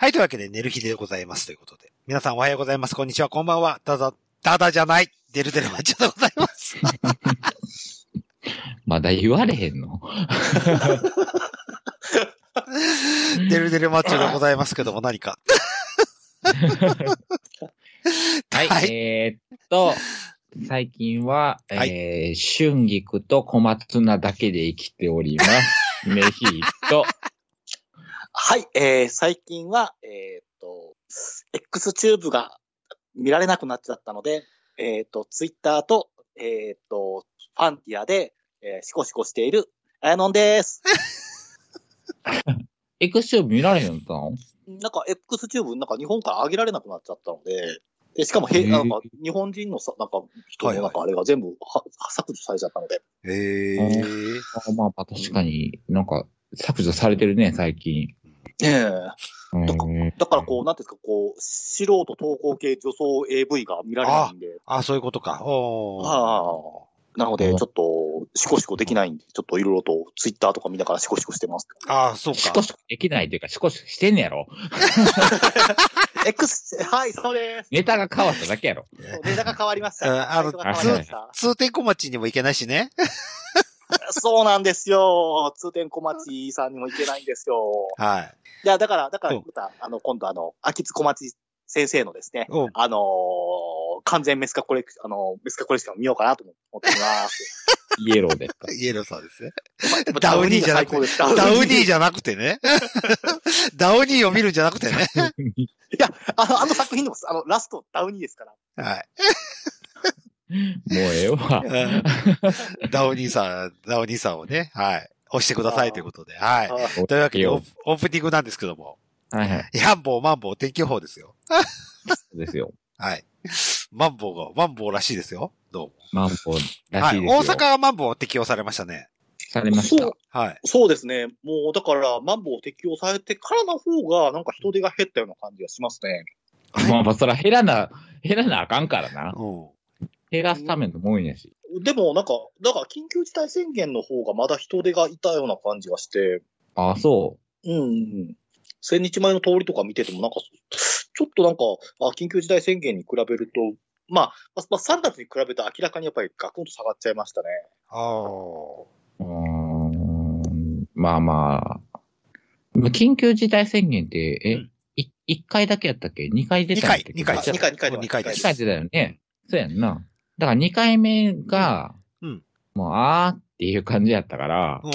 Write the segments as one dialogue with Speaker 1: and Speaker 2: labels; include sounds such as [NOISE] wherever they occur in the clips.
Speaker 1: はい、というわけで、寝る日でございますということで。皆さんおはようございます。こんにちは、こんばんは。ただ、ただじゃない。デルデルマッチョでございます。[LAUGHS]
Speaker 2: まだ言われへんの？
Speaker 1: デルデルマッチョでございますけども、何か。[LAUGHS]
Speaker 2: はい、
Speaker 1: はい
Speaker 2: えーっと、最近は、
Speaker 1: はい
Speaker 2: えー、春菊と小松菜だけで生きております。[LAUGHS] メヒーと、
Speaker 3: はい、えー、最近は、えーっと、X チューブが見られなくなっちゃったので、えーっと、ツイッターと、えーっと、ファンティアで、えーシコシコしている、あやのんです。
Speaker 2: エクション見られへんのったの？
Speaker 3: なんか X チューブ、なんか日本から上げられなくなっちゃったので、でしかもへ、なんか日本人のさ、なんか人
Speaker 1: はいはい。
Speaker 3: のなんかあれが全部は削除されちゃったので、
Speaker 1: へ
Speaker 2: あまあまあ確かになんか削除されてるね、最近。
Speaker 3: ええ
Speaker 2: うん
Speaker 3: だかだからこう、なんていうんですか、こう、素人投稿系女装 AV が見られないんで、
Speaker 1: あ、そういうことか。おー
Speaker 3: あなので、ちょっと、シコシコできないんで、ちょっといろいろとツイッターとか見ながらシコシコしてます。
Speaker 1: あ、そうか。
Speaker 2: シコシコできないというか、シコシコしてんねやろ。[LAUGHS]
Speaker 3: X、はい、そうです。
Speaker 2: ネタが変わっただけやろ。
Speaker 3: ネタが変わりまし
Speaker 1: うん
Speaker 3: た。
Speaker 1: あの通天小町にも行けないしね。[LAUGHS]
Speaker 3: そうなんですよ。通天小町さんにも行けないんですよ。
Speaker 1: はい。
Speaker 3: いや、だから、だから、
Speaker 1: うん
Speaker 3: また、あの、今度あの、秋津小町先生のですね、
Speaker 1: うん。
Speaker 3: あのー完全メスカコレクション、あの、メスカコレクションを見ようかなと思っています。[LAUGHS]
Speaker 2: イエローですか？
Speaker 1: イエローさんですね。ダウニーじゃなくてダウニーじゃなくてね。[LAUGHS] ダウニーを見るんじゃなくてね。
Speaker 3: いや、あの、あの作品でも、あの、ラスト、ダウニーですから。
Speaker 1: はい。[LAUGHS]
Speaker 2: もうええわ。
Speaker 1: うんダウニーさん、ダウニーさんをね、はい。押してくださいということで。はい。
Speaker 3: あ
Speaker 1: というわけで、オ
Speaker 2: よ
Speaker 1: ープオープニングなんですけども。
Speaker 2: はいはい。
Speaker 1: ヤンボー、マンボウ、天気予報ですよ。
Speaker 2: そうですよ。[LAUGHS]
Speaker 1: はい。マンボウが、マンボウらしいですよ。どうも。
Speaker 2: マンボウら
Speaker 1: はい。
Speaker 2: しいですよ。
Speaker 1: 大阪はマンボウ適用されましたね。
Speaker 2: されました
Speaker 3: そう。
Speaker 1: はい。
Speaker 3: そうですね。もう、だから、マンボウ適用されてからの方が、なんか人手が減ったような感じがしますね。
Speaker 2: まあまあ、そら減らな、減らなあかんからな。
Speaker 1: うん。
Speaker 2: 減らすためのもんやし。
Speaker 3: でも、なんか、だから、緊急事態宣言の方がまだ人手がいたような感じがして、
Speaker 2: ああ、そ
Speaker 3: うんうんうん。千日前の通りとか見てても、なんか、ちょっとなんか、あ緊急事態宣言に比べると、まあ、まあ、まあ3月に比べると明らかにやっぱりガクンと下がっちゃいましたね。
Speaker 1: あ
Speaker 2: う。うーん。まあまあ。緊急事態宣言って、え、
Speaker 1: うん
Speaker 2: い一回だけやったっけ？二回出たっけ、
Speaker 1: 二回です。
Speaker 3: 二回二回
Speaker 1: 二回です。
Speaker 2: 二回出たよね。そうやんな。だから二回目が、
Speaker 1: うん。
Speaker 2: もう、あーっていう感じやったから、
Speaker 1: うん。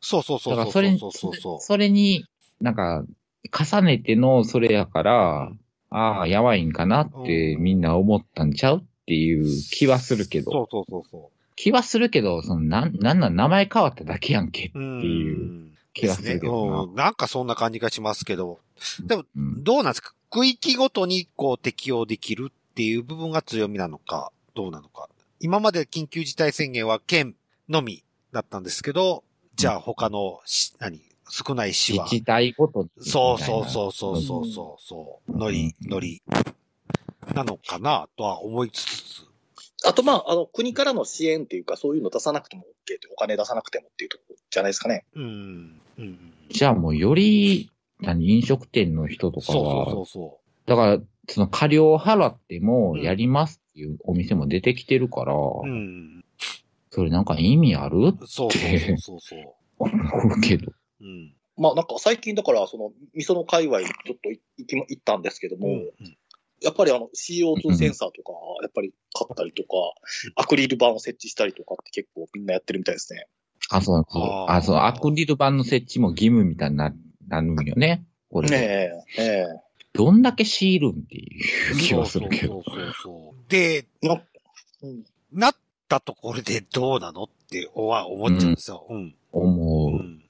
Speaker 1: そうそうそう
Speaker 2: だからそれに
Speaker 1: そうそうそう。
Speaker 2: それに、なんか、重ねてのそれやから、ああ、やばいんかなって
Speaker 1: うん。
Speaker 2: みんな思ったんちゃうっていう気はするけど、
Speaker 1: そうそうそうそ
Speaker 2: 気はするけど、その、なん、なんなん名前変わっただけやんけって。いう気はするけどな。
Speaker 1: うん。なんかそんな感じがしますけど、でも
Speaker 2: うん
Speaker 1: どうなんですか？区域ごとにこう適用できるっていう部分が強みなのか、どうなのか。今まで緊急事態宣言は県のみだったんですけど、じゃあ他のし、何、少ない市は。
Speaker 2: 自治体ごとに
Speaker 1: そうそうそうそうそうそうそう。ノリ、ノリ。なのかなとは思いつつ。
Speaker 3: あと、まあ、あの、国からの支援っていうか、そういうの出さなくても OK って、お金出さなくてもっていうところじゃないですかね。
Speaker 1: うん。うん。
Speaker 2: じゃあもうより、何、飲食店の人とか
Speaker 1: そう
Speaker 2: は、
Speaker 1: そうそうそ
Speaker 2: だから、その過料を払っても
Speaker 1: うん
Speaker 2: やりますっていうお店も出てきてるから、
Speaker 1: う。うん。
Speaker 2: それなんか意味ある？
Speaker 1: そうそうそうそうそう。[LAUGHS]
Speaker 2: 思うけど。
Speaker 1: うん。
Speaker 3: まあ、なんか最近だから、その、味噌の界隈にちょっとい行きま、行ったんですけども、
Speaker 1: うん
Speaker 3: やっぱりあの CO2 センサーとか、やっぱり買ったりとか、アクリル板を設置したりとかって結構みんなやってるみたいですね。
Speaker 2: あ、そうそう。
Speaker 1: あー
Speaker 2: あ、そう、アクリル板の設置も義務みたいにななるんよね。これ。
Speaker 3: ねえ、ええ。
Speaker 2: どんだけ強いるんっていう気はするけど。
Speaker 1: そうそうそうそう。で、
Speaker 3: なうん
Speaker 1: なったところでどうなのっては思っちゃうんですよ。うん。
Speaker 2: 思う。
Speaker 1: うん。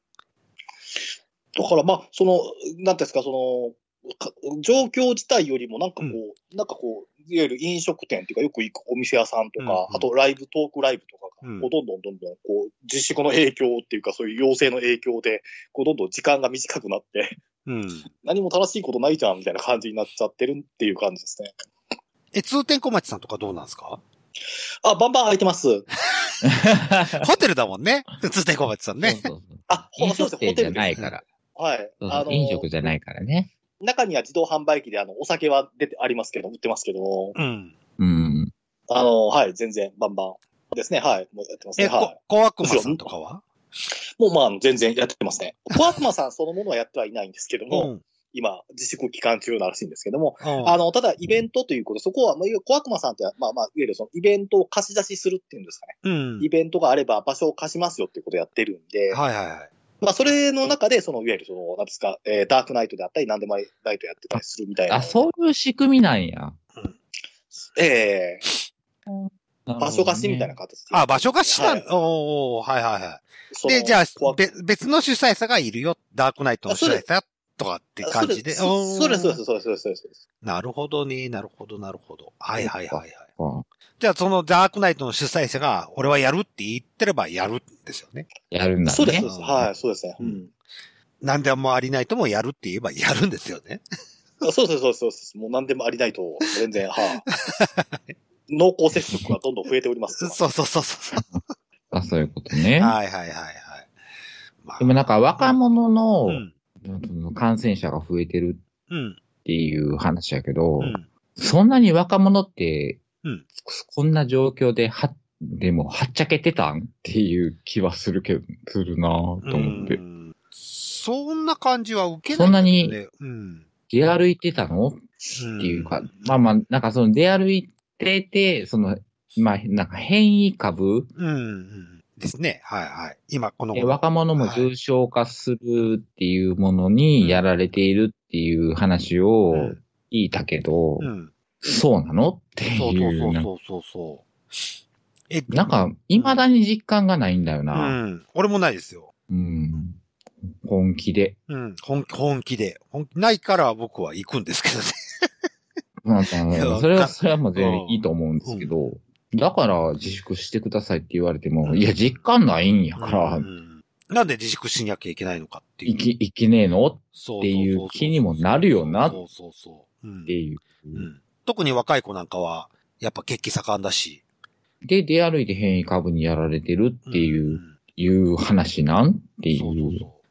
Speaker 3: だからまあ、その、なんていうんですか、その、か状況自体よりもなんかこう、
Speaker 1: う
Speaker 3: なんかこう、いわゆる飲食店っていうかよく行くお店屋さんとか、
Speaker 1: うんうん
Speaker 3: あとライブ、トークライブとかが、どんどんどんどん、こう、自粛の影響っていうか、そういう要請の影響で、こう、どんどん時間が短くなって、
Speaker 1: うん。
Speaker 3: 何も正しいことないじゃん、みたいな感じになっちゃってるっていう感じですね。
Speaker 1: え、通天小町さんとかどうなんですか？
Speaker 3: あ、バンバン空いてます。[LAUGHS]
Speaker 1: ホテルだもんね。通天小町さんね。
Speaker 2: そうそうそう
Speaker 3: あ、ほ
Speaker 2: 飲
Speaker 3: そうですね、ホテル
Speaker 2: じゃない。から。
Speaker 3: はい。
Speaker 2: そうそう
Speaker 3: あの
Speaker 2: 飲食じゃないからね。
Speaker 3: 中には自動販売機であの、お酒は出て、ありますけど、売ってますけども、
Speaker 1: うん。
Speaker 2: うん。
Speaker 3: あの、はい、全然、バンバンですね、はい、もうやってますね、
Speaker 1: え、
Speaker 3: は
Speaker 1: こ、小悪魔さんとかは？
Speaker 3: もうまあ、全然やってますね。コアクマさんそのものはやってはいないんですけども、
Speaker 1: うん。
Speaker 3: 今、自粛期間中ならしいんですけども、
Speaker 1: うん
Speaker 3: あの、ただイベントということで、そこは、まあ、コアクマさんって、まあまあ、いわゆるそのイベントを貸し出しするっていうんですかね。
Speaker 1: うん
Speaker 3: イ。ベントがあれば場所を貸しますよっていうことをやってるんで、
Speaker 1: はいはいはい。
Speaker 3: まあ、それの中で、その、いわゆるその、なんですか、えーダークナイトであったり、なんでもナイトやってたりするみたいな。
Speaker 2: あ、そういう仕組みなんや。
Speaker 3: ええ場所貸しみたいな
Speaker 2: 感
Speaker 3: 形で。
Speaker 1: あ、場所貸しなん
Speaker 3: はい
Speaker 1: おーはいはいはい。
Speaker 3: その
Speaker 1: で、じゃあ、別の主催者がいるよ。ダークナイトの主催者とかって感じで。
Speaker 3: そうです、そうです、そうです、そうです。
Speaker 1: なるほどね。なるほど、なるほど。はいはいはいはい。
Speaker 2: じ。
Speaker 1: じゃあ、そのダークナイトの主催者が、俺はやるって言ってればやるんですよね。
Speaker 2: やるんだね。
Speaker 3: そうです、そうです。はい、そうですね。うん。
Speaker 1: なんでもありないともやるって言えばやるんですよね。
Speaker 3: あそうです、そうです、そうです。もう何でもありないと、全然、はい。[LAUGHS] 濃厚接触がどんどん増えております。[LAUGHS]
Speaker 1: そうそうそうそう。
Speaker 2: あ、そういうことね。
Speaker 1: はいはいはいはい。まあ
Speaker 2: でもなんか若者の
Speaker 1: うん。
Speaker 2: 感染者が増えてる
Speaker 1: うん。
Speaker 2: っていう話やけど、
Speaker 1: うん。
Speaker 2: そんなに若者って、
Speaker 1: うん
Speaker 2: こんな状況では、でも、はっちゃけてたんっていう気はするけど、するなぁと思って
Speaker 1: う。んそんな感じは受けない、
Speaker 2: そんなに。出歩いてたのっ
Speaker 1: って
Speaker 2: いうか、まあまあ、なんかその出歩いてて、その、まあ、なんか変異株、
Speaker 1: うんうん。ですね。はいはい。今、この
Speaker 2: え若者も重症化するっていうものにやられているっていう話を
Speaker 1: うん
Speaker 2: 聞いたけど、
Speaker 1: うん。
Speaker 2: そうなの？って
Speaker 1: そうそう
Speaker 2: いう、なんか
Speaker 1: そうそうそう。え、
Speaker 2: なんか、未だに実感がないんだよ
Speaker 1: う
Speaker 2: な。
Speaker 1: ん。俺もないですよ。
Speaker 2: うん。本気で。
Speaker 1: うん。本気で。本気ないから僕は行くんですけどね。
Speaker 2: なそれは、それはもう全然いいと思うんですけど、だから自粛してくださいって言われても、
Speaker 1: うん
Speaker 2: いや、実感ないんやから
Speaker 1: う、んなんで自粛しなきゃいけないのかっていう。
Speaker 2: いき、いけねえの？っていう気にもなるよな
Speaker 1: そうそうそう。うん
Speaker 2: ていう。
Speaker 1: うん特に若い子なんかは、やっぱ血気盛んだし。
Speaker 2: で、出歩いて変異株にやられてるっていう、
Speaker 1: ん
Speaker 2: いう話なん？ってい
Speaker 1: そう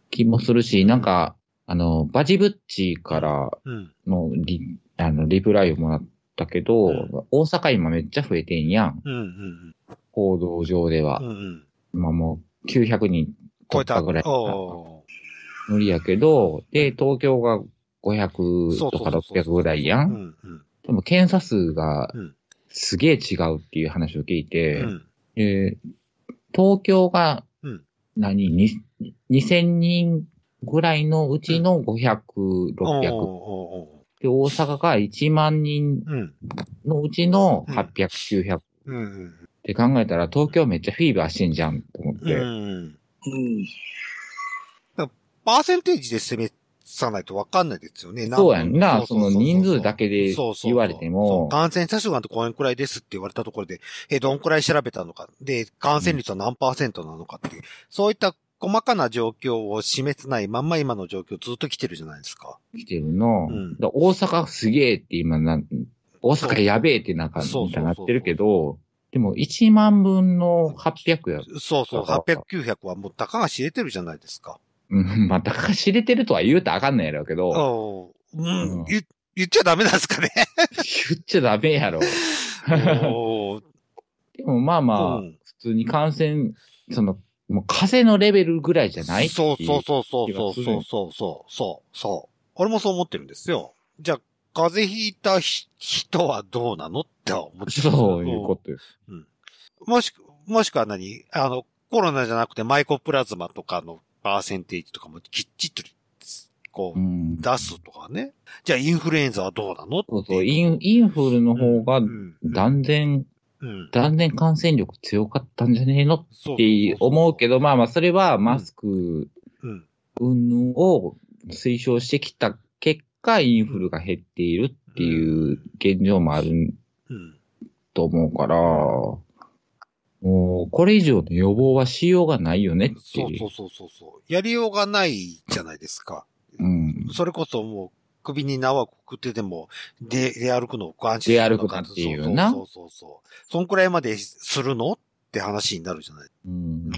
Speaker 2: 気もするし、なんか、あの、バジブッチから
Speaker 1: う。うん。
Speaker 2: のリ、あの、リプライをもらったけど、
Speaker 1: うん
Speaker 2: 大阪今めっちゃ増えてんやん。
Speaker 1: うんうん
Speaker 2: 報道上では
Speaker 1: うん。う。んうん。
Speaker 2: まあもう900人
Speaker 1: 超えた。
Speaker 2: ぐらい。
Speaker 1: お
Speaker 2: 無理やけど、で、東京が
Speaker 1: ー
Speaker 2: 500とか
Speaker 1: そうそうそうそう
Speaker 2: 600ぐらいや。
Speaker 1: うんんうん。
Speaker 2: でも検査数が
Speaker 1: うん
Speaker 2: すげえ違うっていう話を聞いて、
Speaker 1: うん。
Speaker 2: で東京が
Speaker 1: うん
Speaker 2: 何、に2000人ぐらいのうちの500、
Speaker 1: おー
Speaker 2: 600。大阪が1万人。のうちの
Speaker 1: うん
Speaker 2: 800、900っ
Speaker 1: うんうん。
Speaker 2: て考えたら東京めっちゃフィーバーしてんじゃんと思って。
Speaker 1: うん。
Speaker 3: うん。
Speaker 1: パーセンテージで攻めさないとわかんないですよね。
Speaker 2: そうやんな。その人数だ
Speaker 1: け
Speaker 2: けで言われても、
Speaker 1: 感染者数がこれくらいですって言われたところで、え、どんくらい調べたのか。で、感染率は何パーセントなのかっていう、そういった細かな状況を示せないまんま今の状況ずっと来てるじゃないですか。
Speaker 2: 来てるの。
Speaker 1: うん
Speaker 2: だ大阪すげえって今な、大阪やべえってなんか、なってるけど、でも1万分の800や。
Speaker 1: そうそう、
Speaker 2: だから
Speaker 1: 800、900はもうたかが知れてるじゃないですか。
Speaker 2: うん、まあ、だから知れてるとは言うとあかんないやろうけど、
Speaker 1: うん。うん
Speaker 2: うん
Speaker 1: 言言っちゃダメなんですかね。
Speaker 2: 言っちゃダメやろ。[LAUGHS] [LAUGHS] でもまあまあ、
Speaker 1: うん
Speaker 2: 普通に感染、その、もう風のレベルぐらいじゃない
Speaker 1: そうそうそうそうそうそうそうそうそう。俺もそう思ってるんですよ。じゃあ、風邪ひいた人はどうなのって思って
Speaker 2: そういうことよ。
Speaker 1: もしく、もしくは何あの、コロナじゃなくてマイコプラズマとかのパーセンテージとかもきっちり、こう、出すとかね。じゃあ、インフルエンザはどうなの
Speaker 2: そうそう、イン、インフルの方が、断然、断然感染力強かったんじゃねえの？って思うけど、まあまあ、それはマスク、
Speaker 1: うん。
Speaker 2: を推奨してきた結果、インフルが減っているっていう現状もある
Speaker 1: うん。
Speaker 2: と思うから、もう、これ以上の予防はしようがないよねっていう
Speaker 1: そうそうそうそう。やりようがないじゃないですか。
Speaker 2: うん。
Speaker 1: それこそもう、首に縄をくくってでも、で、出歩くのを安心
Speaker 2: 出歩くなっていうな
Speaker 1: そうそうそうそう。そんくらいまでするのって話になるじゃない。
Speaker 2: うん。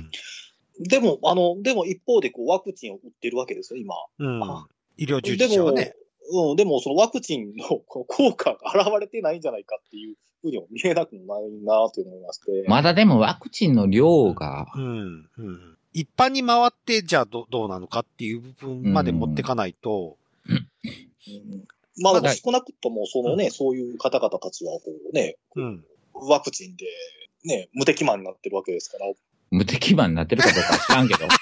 Speaker 3: でも、あの、でも一方でこうワクチンを打ってるわけですよ、今。
Speaker 1: うん
Speaker 3: あ。
Speaker 1: 医療従事者はね。
Speaker 3: うん、でもそのワクチンの効果が現れてないんじゃないかっていうふうにも見えなくもないなというのを思いまして。
Speaker 2: まだでもワクチンの量が、
Speaker 1: うん。うん。一般に回って、じゃあどどうなのかっていう部分まで持ってかないと、
Speaker 3: うんまあ少なくともそのね、そういう方々たちはこうね、
Speaker 1: うん。
Speaker 3: ワクチンでね、無敵マンになってるわけですから。
Speaker 2: 無敵マンになってるかどうかは知らんけど。[LAUGHS]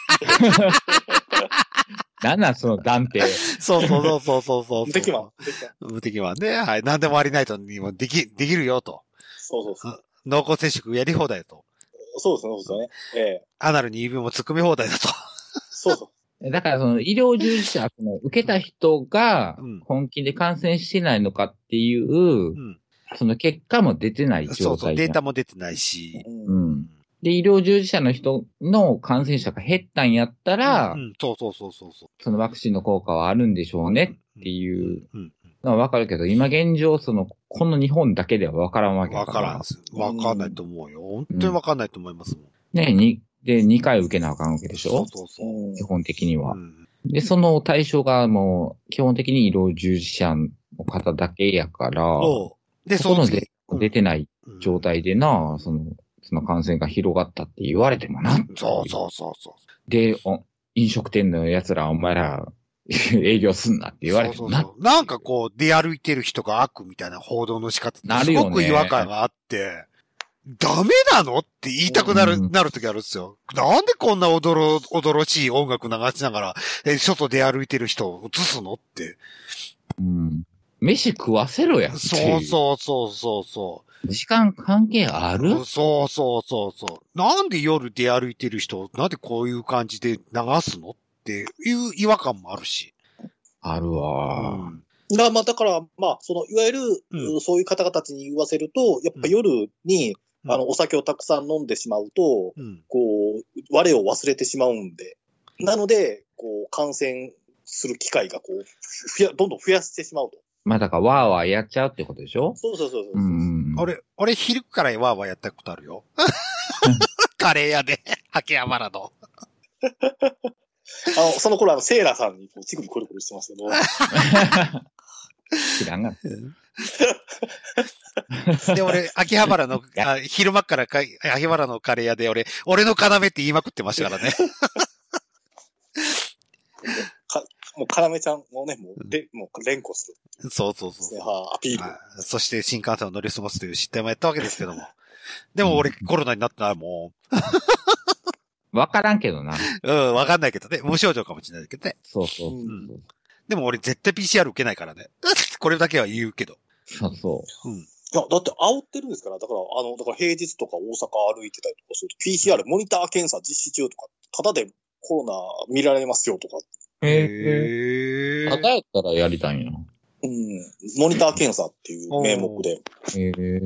Speaker 2: なんなんその断定。
Speaker 1: そうそうそうそうそうそう。
Speaker 3: 無敵マン。無敵マン
Speaker 1: 無敵マンね。はい。何でもありないとにもでき、できるよと。
Speaker 3: そうそうそう。
Speaker 1: 濃厚接触やり放題と。
Speaker 3: そうですね、そうですね。ええ
Speaker 1: アナルに指も突っ込み放題だと。
Speaker 3: そうそう。
Speaker 2: だからその医療従事者、その受けた人が
Speaker 1: うん
Speaker 2: 本気で感染してないのかっていう、
Speaker 1: うん。
Speaker 2: その結果も出てない
Speaker 1: そ
Speaker 2: 状
Speaker 1: うそう、
Speaker 2: 態じゃん
Speaker 1: データも出てないし。
Speaker 3: うん
Speaker 2: うん。で、医療従事者の人の感染者が減ったんやったら、
Speaker 1: うん、そうそうそうそうそう。
Speaker 2: そのワクチンの効果はあるんでしょうねっていう
Speaker 1: うん。
Speaker 2: のはわかるけど、今現状、その、この日本だけではわからんわけだか。
Speaker 1: わかららんです。わかんないと思うよ。本当にわかんないと思いますもん。
Speaker 2: ね、に、で、2回受けなあかんわけでしょ？
Speaker 1: そうそう
Speaker 2: 基本的には
Speaker 1: う。ん
Speaker 2: で、その対象がもう、基本的に医療従事者の方だけやから。
Speaker 1: で、
Speaker 2: そこの
Speaker 1: 次
Speaker 2: で出てない
Speaker 1: うん
Speaker 2: 状態でな、その、その感染が広がったって言われてもな。
Speaker 1: そうそうそうそう。
Speaker 2: で、お飲食店の奴ら、お前ら、[LAUGHS] 営業すんなって言われてもな。
Speaker 1: そうそうそうなんかこう、出歩いてる人が悪みたいな報道の仕方
Speaker 2: なるよね
Speaker 1: すごく違和感があって、ダメなの？って言いたくなる、
Speaker 2: うん
Speaker 1: なる時あるんですよ。なんでこんなおどろ、驚しい音楽流しながら、え、外出歩いてる人を映すの？って。
Speaker 2: うん。飯食わせろやって
Speaker 1: そう
Speaker 2: う。
Speaker 1: そうそうそうそう。
Speaker 2: 時間関係ある？
Speaker 1: そうそうそうそう。なんで夜出歩いてる人、なんでこういう感じで流すの？っていう違和感もあるし。
Speaker 2: ある
Speaker 1: う
Speaker 2: わ。
Speaker 1: ん。
Speaker 3: だまあ、だから、まあ、その、いわゆる、
Speaker 1: うん
Speaker 3: そういう方々たちに言わせると、やっぱ夜に、
Speaker 1: うん
Speaker 3: あの、お酒をたくさん飲んでしまうと、
Speaker 1: うん。
Speaker 3: こう、我を忘れてしまうんで。なので、こう、感染する機会が、こう、ふや、どんどん増やしてしまうと。
Speaker 2: まあだから、わーわーやっちゃうってことでしょ？
Speaker 3: そうそうそうそう。
Speaker 2: うん。
Speaker 1: 俺、俺昼からワーワーやったことあるよ。[LAUGHS] カレー屋で、秋葉原の。[LAUGHS]
Speaker 3: あの、その頃、あの、セーラーさんに、こう、チグリコリコリしてますけど、[LAUGHS]
Speaker 2: 知らんが。
Speaker 1: で、俺、秋葉原の、あ昼間からか秋葉原のカレー屋で、俺、俺の要って言いまくってましたからね。[LAUGHS]
Speaker 3: もう、かなめちゃんをね、もう、で、もう、連呼する。
Speaker 1: そうそうそう。
Speaker 3: はあ、アピール。
Speaker 1: はいそして新幹線を乗り過ごすという失態もやったわけですけども。でも俺コロナになったらも
Speaker 2: わからんけどな。
Speaker 1: う、うん、わかんないけどね。無症状かもしれないけどね。
Speaker 2: そうそう。
Speaker 3: うん
Speaker 1: でも俺絶対 PCR 受けないからね。[LAUGHS] これだけは言うけど。
Speaker 2: そうそう。
Speaker 1: うん。
Speaker 3: いや、だって煽ってるんですから、だから、あの、だから平日とか大阪歩いてたりとかすると、PCR モニター検査実施中とか、ただでコロナ見られますよとか、
Speaker 2: へえ。
Speaker 1: へ
Speaker 2: ただやったらやりたいんや。
Speaker 3: うん、モニター検査っていう名目で。
Speaker 2: へえ。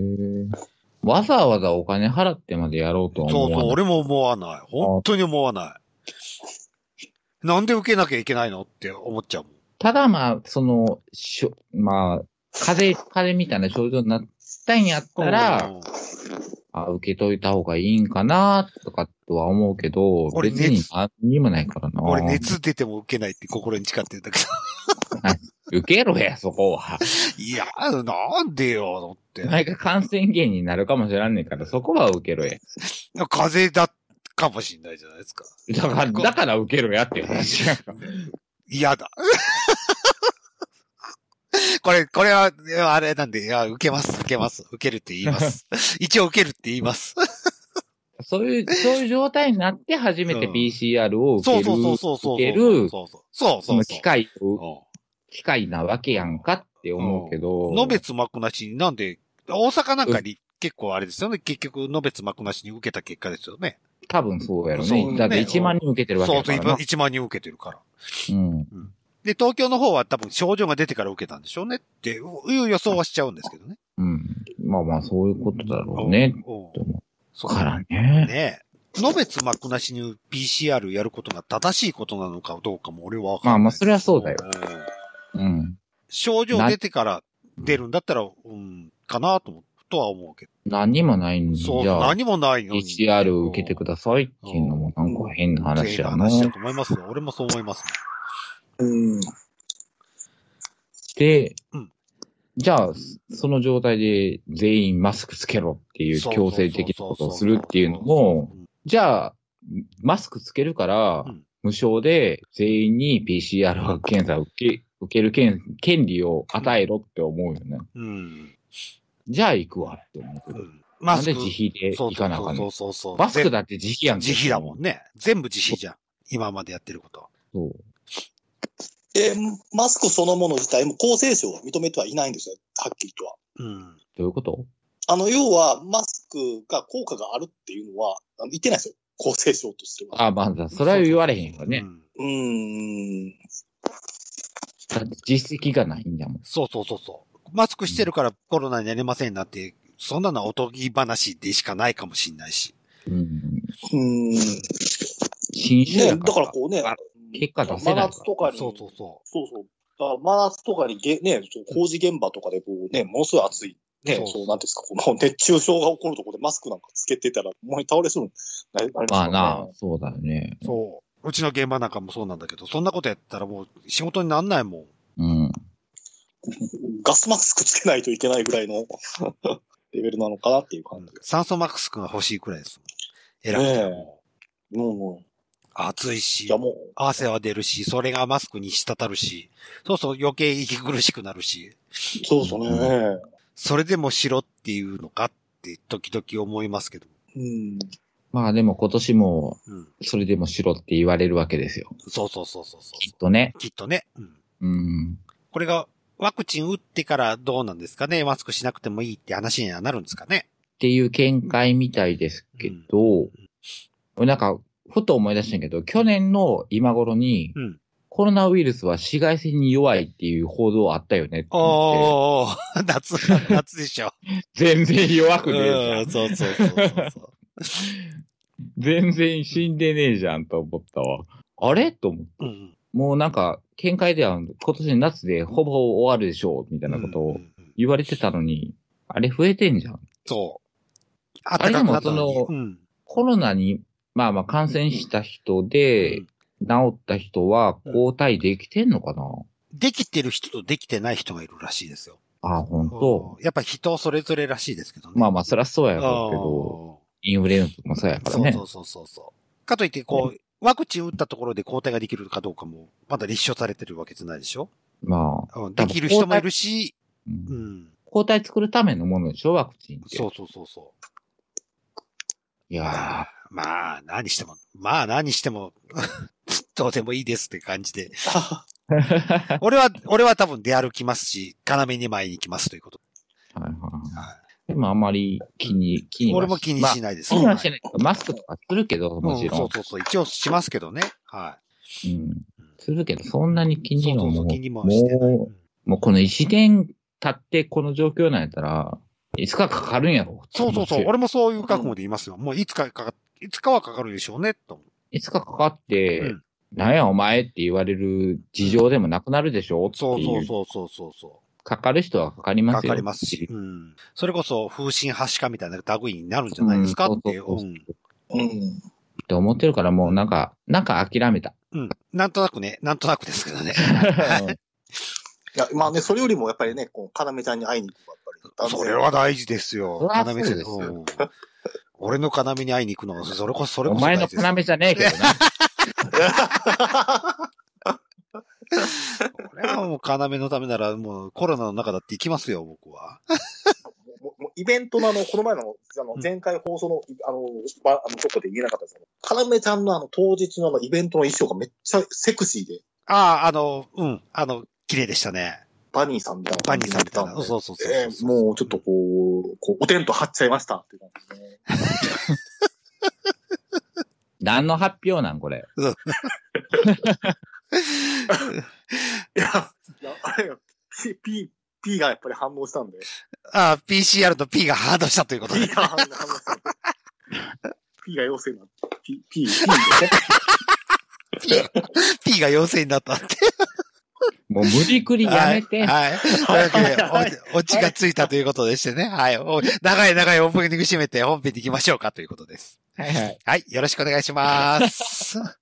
Speaker 2: わざわざお金払ってまでやろうとは
Speaker 1: そうそう、
Speaker 2: 思わない。
Speaker 1: 俺も思わない。本当に思わない。なんで受けなきゃいけないのって思っちゃうもん。
Speaker 2: ただまあ、その、しょ、まあ、風邪、風邪みたいな症状になったんやったら、
Speaker 1: うん
Speaker 2: あ、受けといた方がいいんかな、とかとは思うけど、
Speaker 1: 俺
Speaker 2: 別に
Speaker 1: 熱
Speaker 2: 何にもないからな。
Speaker 1: 俺熱出ても受けないって心に誓ってるんだけど。
Speaker 2: 受けろや、そこは。
Speaker 1: いや、なんでよ、って。
Speaker 2: 何か感染源になるかもしれんねんから、そこは受けろや。
Speaker 1: 風邪だかもしんないじゃないですか。
Speaker 2: だから、だから受けろやっていう話。
Speaker 1: 嫌だ。[LAUGHS] これ、これは、あれなんで、いや、受けます、受けます、受けるって言います。[LAUGHS] 一応受けるって言います。
Speaker 2: そういう、そういう状態になって初めて
Speaker 1: うん
Speaker 2: PCR を受ける、
Speaker 1: そうそうそうそうそう。
Speaker 2: 受ける、
Speaker 1: そうそう。そう
Speaker 2: そ機会を、
Speaker 1: う
Speaker 2: 機会なわけやんかって思うけど。
Speaker 1: ん。のべつ幕なしに、なんで、大阪なんかに結構あれですよね。結局、のべつ幕なしに受けた結果ですよね。
Speaker 2: 多分そうやろ
Speaker 1: そう
Speaker 2: ね。だって1万人受けてるわけ
Speaker 1: そうそう、
Speaker 2: やからな。
Speaker 1: 1万人受けてるから。
Speaker 2: うん。
Speaker 1: で、東京の方は多分症状が出てから受けたんでしょうねっていう予想はしちゃうんですけどね。
Speaker 2: うん。まあまあ、そういうことだろうね。
Speaker 1: うん。そうう
Speaker 2: からね。
Speaker 1: ねえ。のべつ幕なしに PCR やることが正しいことなのかどうかも俺はわかんない。
Speaker 2: まあまあそれはそうだよ
Speaker 1: うん
Speaker 2: うん。
Speaker 1: 症状出てから出るんだったら、うん、かなと思とは思うけど。
Speaker 2: 何にもないんじ
Speaker 1: そう、
Speaker 2: ゃあ、
Speaker 1: 何もないのに。
Speaker 2: PCR を受けてくださいっていうのもなんか変な話やな。
Speaker 1: 変な話だと思いますよ。俺もそう思います。
Speaker 3: うん。
Speaker 2: で、
Speaker 1: うん
Speaker 2: じゃあ、その状態で全員マスクつけろっていう強制的なことをするっていうのも、、じゃあ、マスクつけるから
Speaker 1: うん、
Speaker 2: 無償で全員に PCR 検査を受け受ける権権利を与えろって思うよね。
Speaker 1: うん。
Speaker 2: じゃあ行くわって思うけど。
Speaker 1: うん。マスク。
Speaker 2: なんで自費で行かなあかん
Speaker 1: そ
Speaker 2: ね
Speaker 1: うそうそうそう。
Speaker 2: マスクだって自費やん
Speaker 1: 自費だもんね。全部自費じゃん。今までやってること。
Speaker 2: そう。
Speaker 3: で、マスクそのもの自体も厚生省は認めてはいないんですよ。はっきりとは。
Speaker 1: うん。
Speaker 2: どういうこと？
Speaker 3: あの、要は、マスクが効果があるっていうのは、あの言ってないですよ。厚生省としては。
Speaker 2: あ、まあ、それは言われへんよね。
Speaker 1: うん
Speaker 3: うーん。
Speaker 2: だって実績がないんだもん。
Speaker 1: そうそうそうそう。マスクしてるからコロナになりませんなって、そんなのはおとぎ話でしかないかもしんないし。
Speaker 2: うん。
Speaker 3: うーん。ね、
Speaker 2: 新種や
Speaker 3: だからこうね
Speaker 2: あ、結果出せないから
Speaker 3: 真夏とかに、
Speaker 1: そうそうそ
Speaker 3: そうそう。だから真夏とかにげ、ね、そう工事現場とかでこうね、ものすごい暑い。ね、
Speaker 1: そう
Speaker 3: そう、なんていうんですか、この熱中症が起こるところでマスクなんかつけてたら、もう倒れそうになります
Speaker 2: まあ
Speaker 3: よ
Speaker 2: な
Speaker 3: ね。、
Speaker 2: そうだよね。
Speaker 1: う。そう。うちの現場なんかもそうなんだけど、そんなことやったらもう仕事になんないもん。
Speaker 3: ガスマスクつけないといけないぐらいの [LAUGHS] レベルなのかなっていう感じ
Speaker 1: 酸素マスクが欲しいくらいです。偉くてもう。
Speaker 3: もう、もう、い
Speaker 1: 暑いし
Speaker 3: や、もう、
Speaker 1: 汗は出るし、それがマスクに滴るし、そうそう余計息苦しくなるし、
Speaker 3: そうですね。
Speaker 1: それでもしろっていうのかって時々思いますけど。
Speaker 3: うん。
Speaker 2: まあでも今年も、
Speaker 1: うん。
Speaker 2: それでもしろって言われるわけですよ。
Speaker 1: そうそうそうそうそう。
Speaker 2: きっとね。
Speaker 1: きっとね。うん。
Speaker 2: うん。
Speaker 1: これがワクチン打ってからどうなんですかね？マスクしなくてもいいって話にはなるんですかね？
Speaker 2: っていう見解みたいですけど、なんか、ふと思い出したんやけど、去年の今頃に、
Speaker 1: うん。
Speaker 2: コロナウイルスは紫外線に弱いっていう報道あったよねって思って。
Speaker 1: おー、[LAUGHS] 夏、夏でしょ。[LAUGHS]
Speaker 2: 全然弱くねえじゃ。
Speaker 1: うんん、そうそうそうそう。[LAUGHS]
Speaker 2: 全然死んでねえじゃんと思ったわ。あれ？と思って。
Speaker 1: うん。
Speaker 2: もうなんか、見解では今年夏でほぼ終わるでしょう、みたいなことを言われてたのに、あれ増えてんじゃん。
Speaker 1: そう。あ
Speaker 2: れでもその。コロナに、まあまあ感染した人で、治った人は抗体できてんのかな、
Speaker 1: できてる人とできてない人がいるらしいですよ。
Speaker 2: あ、本当
Speaker 1: うんやっぱ人それぞれらしいですけどね。
Speaker 2: まあまあ、そりゃそうやろうけど、インフルエンザもそうやからね。
Speaker 1: そうそうそうそう。かといって、こう、ワクチン打ったところで抗体ができるかどうかも、まだ立証されてるわけじゃないでしょ？
Speaker 2: まあ、
Speaker 1: うんできる人もいるし、
Speaker 2: うん
Speaker 1: うん。
Speaker 2: 抗体作るためのものでしょ、ワクチンって。
Speaker 1: そうそうそうそう。
Speaker 2: いや
Speaker 1: まあ、何しても、まあ何しても、[LAUGHS] どうでもいいですって感じで。
Speaker 2: ー。[LAUGHS]
Speaker 1: 俺は、俺は多分出歩きますし、要に前に行きますということ。
Speaker 2: はいはい
Speaker 1: は
Speaker 2: でもあんまり気に、気
Speaker 1: い、
Speaker 2: には
Speaker 1: 俺も気にしないです。
Speaker 2: まあ気にはしてない。マスクとかするけど、もちろん。
Speaker 1: うんそうそうそう。一応しますけどね。は
Speaker 2: うん。するけど、そんなに気
Speaker 1: い。
Speaker 2: にはももう、もうこの1年経ってこの状況なんやったら、いつかかかるんやろ。
Speaker 1: そうそうそう。俺もそういう覚悟で言いますよ。もういつかかか、いつかはかかるでしょうね、と。
Speaker 2: いつかかかって、
Speaker 1: うん
Speaker 2: なんやお前って言われる事情でもなくなるでしょって
Speaker 1: そう
Speaker 2: いう。
Speaker 1: そうそうそうそうそ
Speaker 2: かかる人はかかり
Speaker 1: う。
Speaker 2: ますよ。
Speaker 1: かかりますし。うん。それこそ風神はしかみたいな類になるんじゃないですかっていう。
Speaker 2: うん。って思ってるから、もうなんか、なんか諦めた。
Speaker 1: うん。なんとなくね、なんとなくですけどね。
Speaker 3: いや、まあね、それよりもやっぱりね、こう、かなめちゃんに会いに行くやっぱり。
Speaker 1: それは大事ですよ。
Speaker 2: そりゃ
Speaker 1: 要
Speaker 2: そうですよ
Speaker 1: うん俺の要に会いに行くのは、それこそ、それ
Speaker 2: お
Speaker 1: こそ大
Speaker 2: 前。の要じゃねえけどな。
Speaker 1: 俺はもう要のためなら、もうコロナの中だって行きますよ、僕は。
Speaker 3: もうもうイベントのあの、この前の、あの
Speaker 1: うん、
Speaker 3: 前回放送の、あの、ばあの、とこで言えなかったですけど、かなめちゃんのあの、当日のあの、イベントの衣装がめっちゃセクシーで、
Speaker 1: ああ、あの、うん、あの、綺麗でしたね。
Speaker 3: バニーさんみたいな
Speaker 1: バニーさんみたいな。そうそうそう
Speaker 3: えーもうちょっとこう、こう、おテント張っちゃいましたって感じでね。[LAUGHS]
Speaker 2: 何の発表なんこれ。[LAUGHS] [LAUGHS]
Speaker 3: いや、いやあれよ、P、P、P がやっぱり反応したんで。
Speaker 1: ああ、PCR と P がハードしたということ
Speaker 3: P
Speaker 1: で。
Speaker 3: が反応したんで。P が陽性になって、P、P、P でね。
Speaker 1: P, P が陽性になったって。
Speaker 2: もう無理くりやめて。
Speaker 1: はい。はいというわけで、お、オチがついたということでしてね。はい。お長い長いオープニング締めて本編に行きましょうかということです。
Speaker 2: はいはい。
Speaker 1: はい。よろしくお願いします。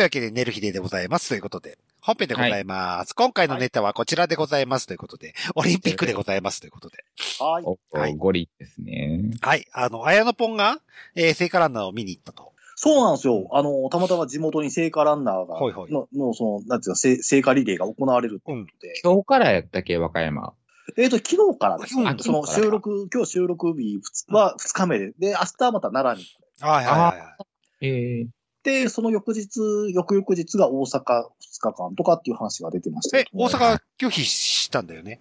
Speaker 1: というわけで、寝る日ででございます。ということで、本編でございます。今回のネタはこちらでございます。ということで、オリンピックでございます。ということで。
Speaker 3: はい。
Speaker 2: お
Speaker 1: はい
Speaker 2: ゴリですね。
Speaker 1: はい。あの、綾野ポンが、えー、聖火ランナーを見に行ったと。
Speaker 3: そうなんですよ。あの、たまたま地元に聖火ランナーが、
Speaker 1: はいはい
Speaker 3: の、の、その、なんていうか、聖聖火リレーが行われるっていうことで。
Speaker 2: 今日からやったっけ、和歌山。
Speaker 3: えっ、と、昨日からですね。
Speaker 1: あ
Speaker 3: その
Speaker 2: 昨日から
Speaker 3: 収録、今日収録日2日は2日目で、で、明日はまた奈良に。
Speaker 1: はいはいはいはい。
Speaker 2: ええ
Speaker 3: で、その翌日、翌々日が大阪2日間とかっていう話が出てました
Speaker 1: え大阪拒否したんだよね？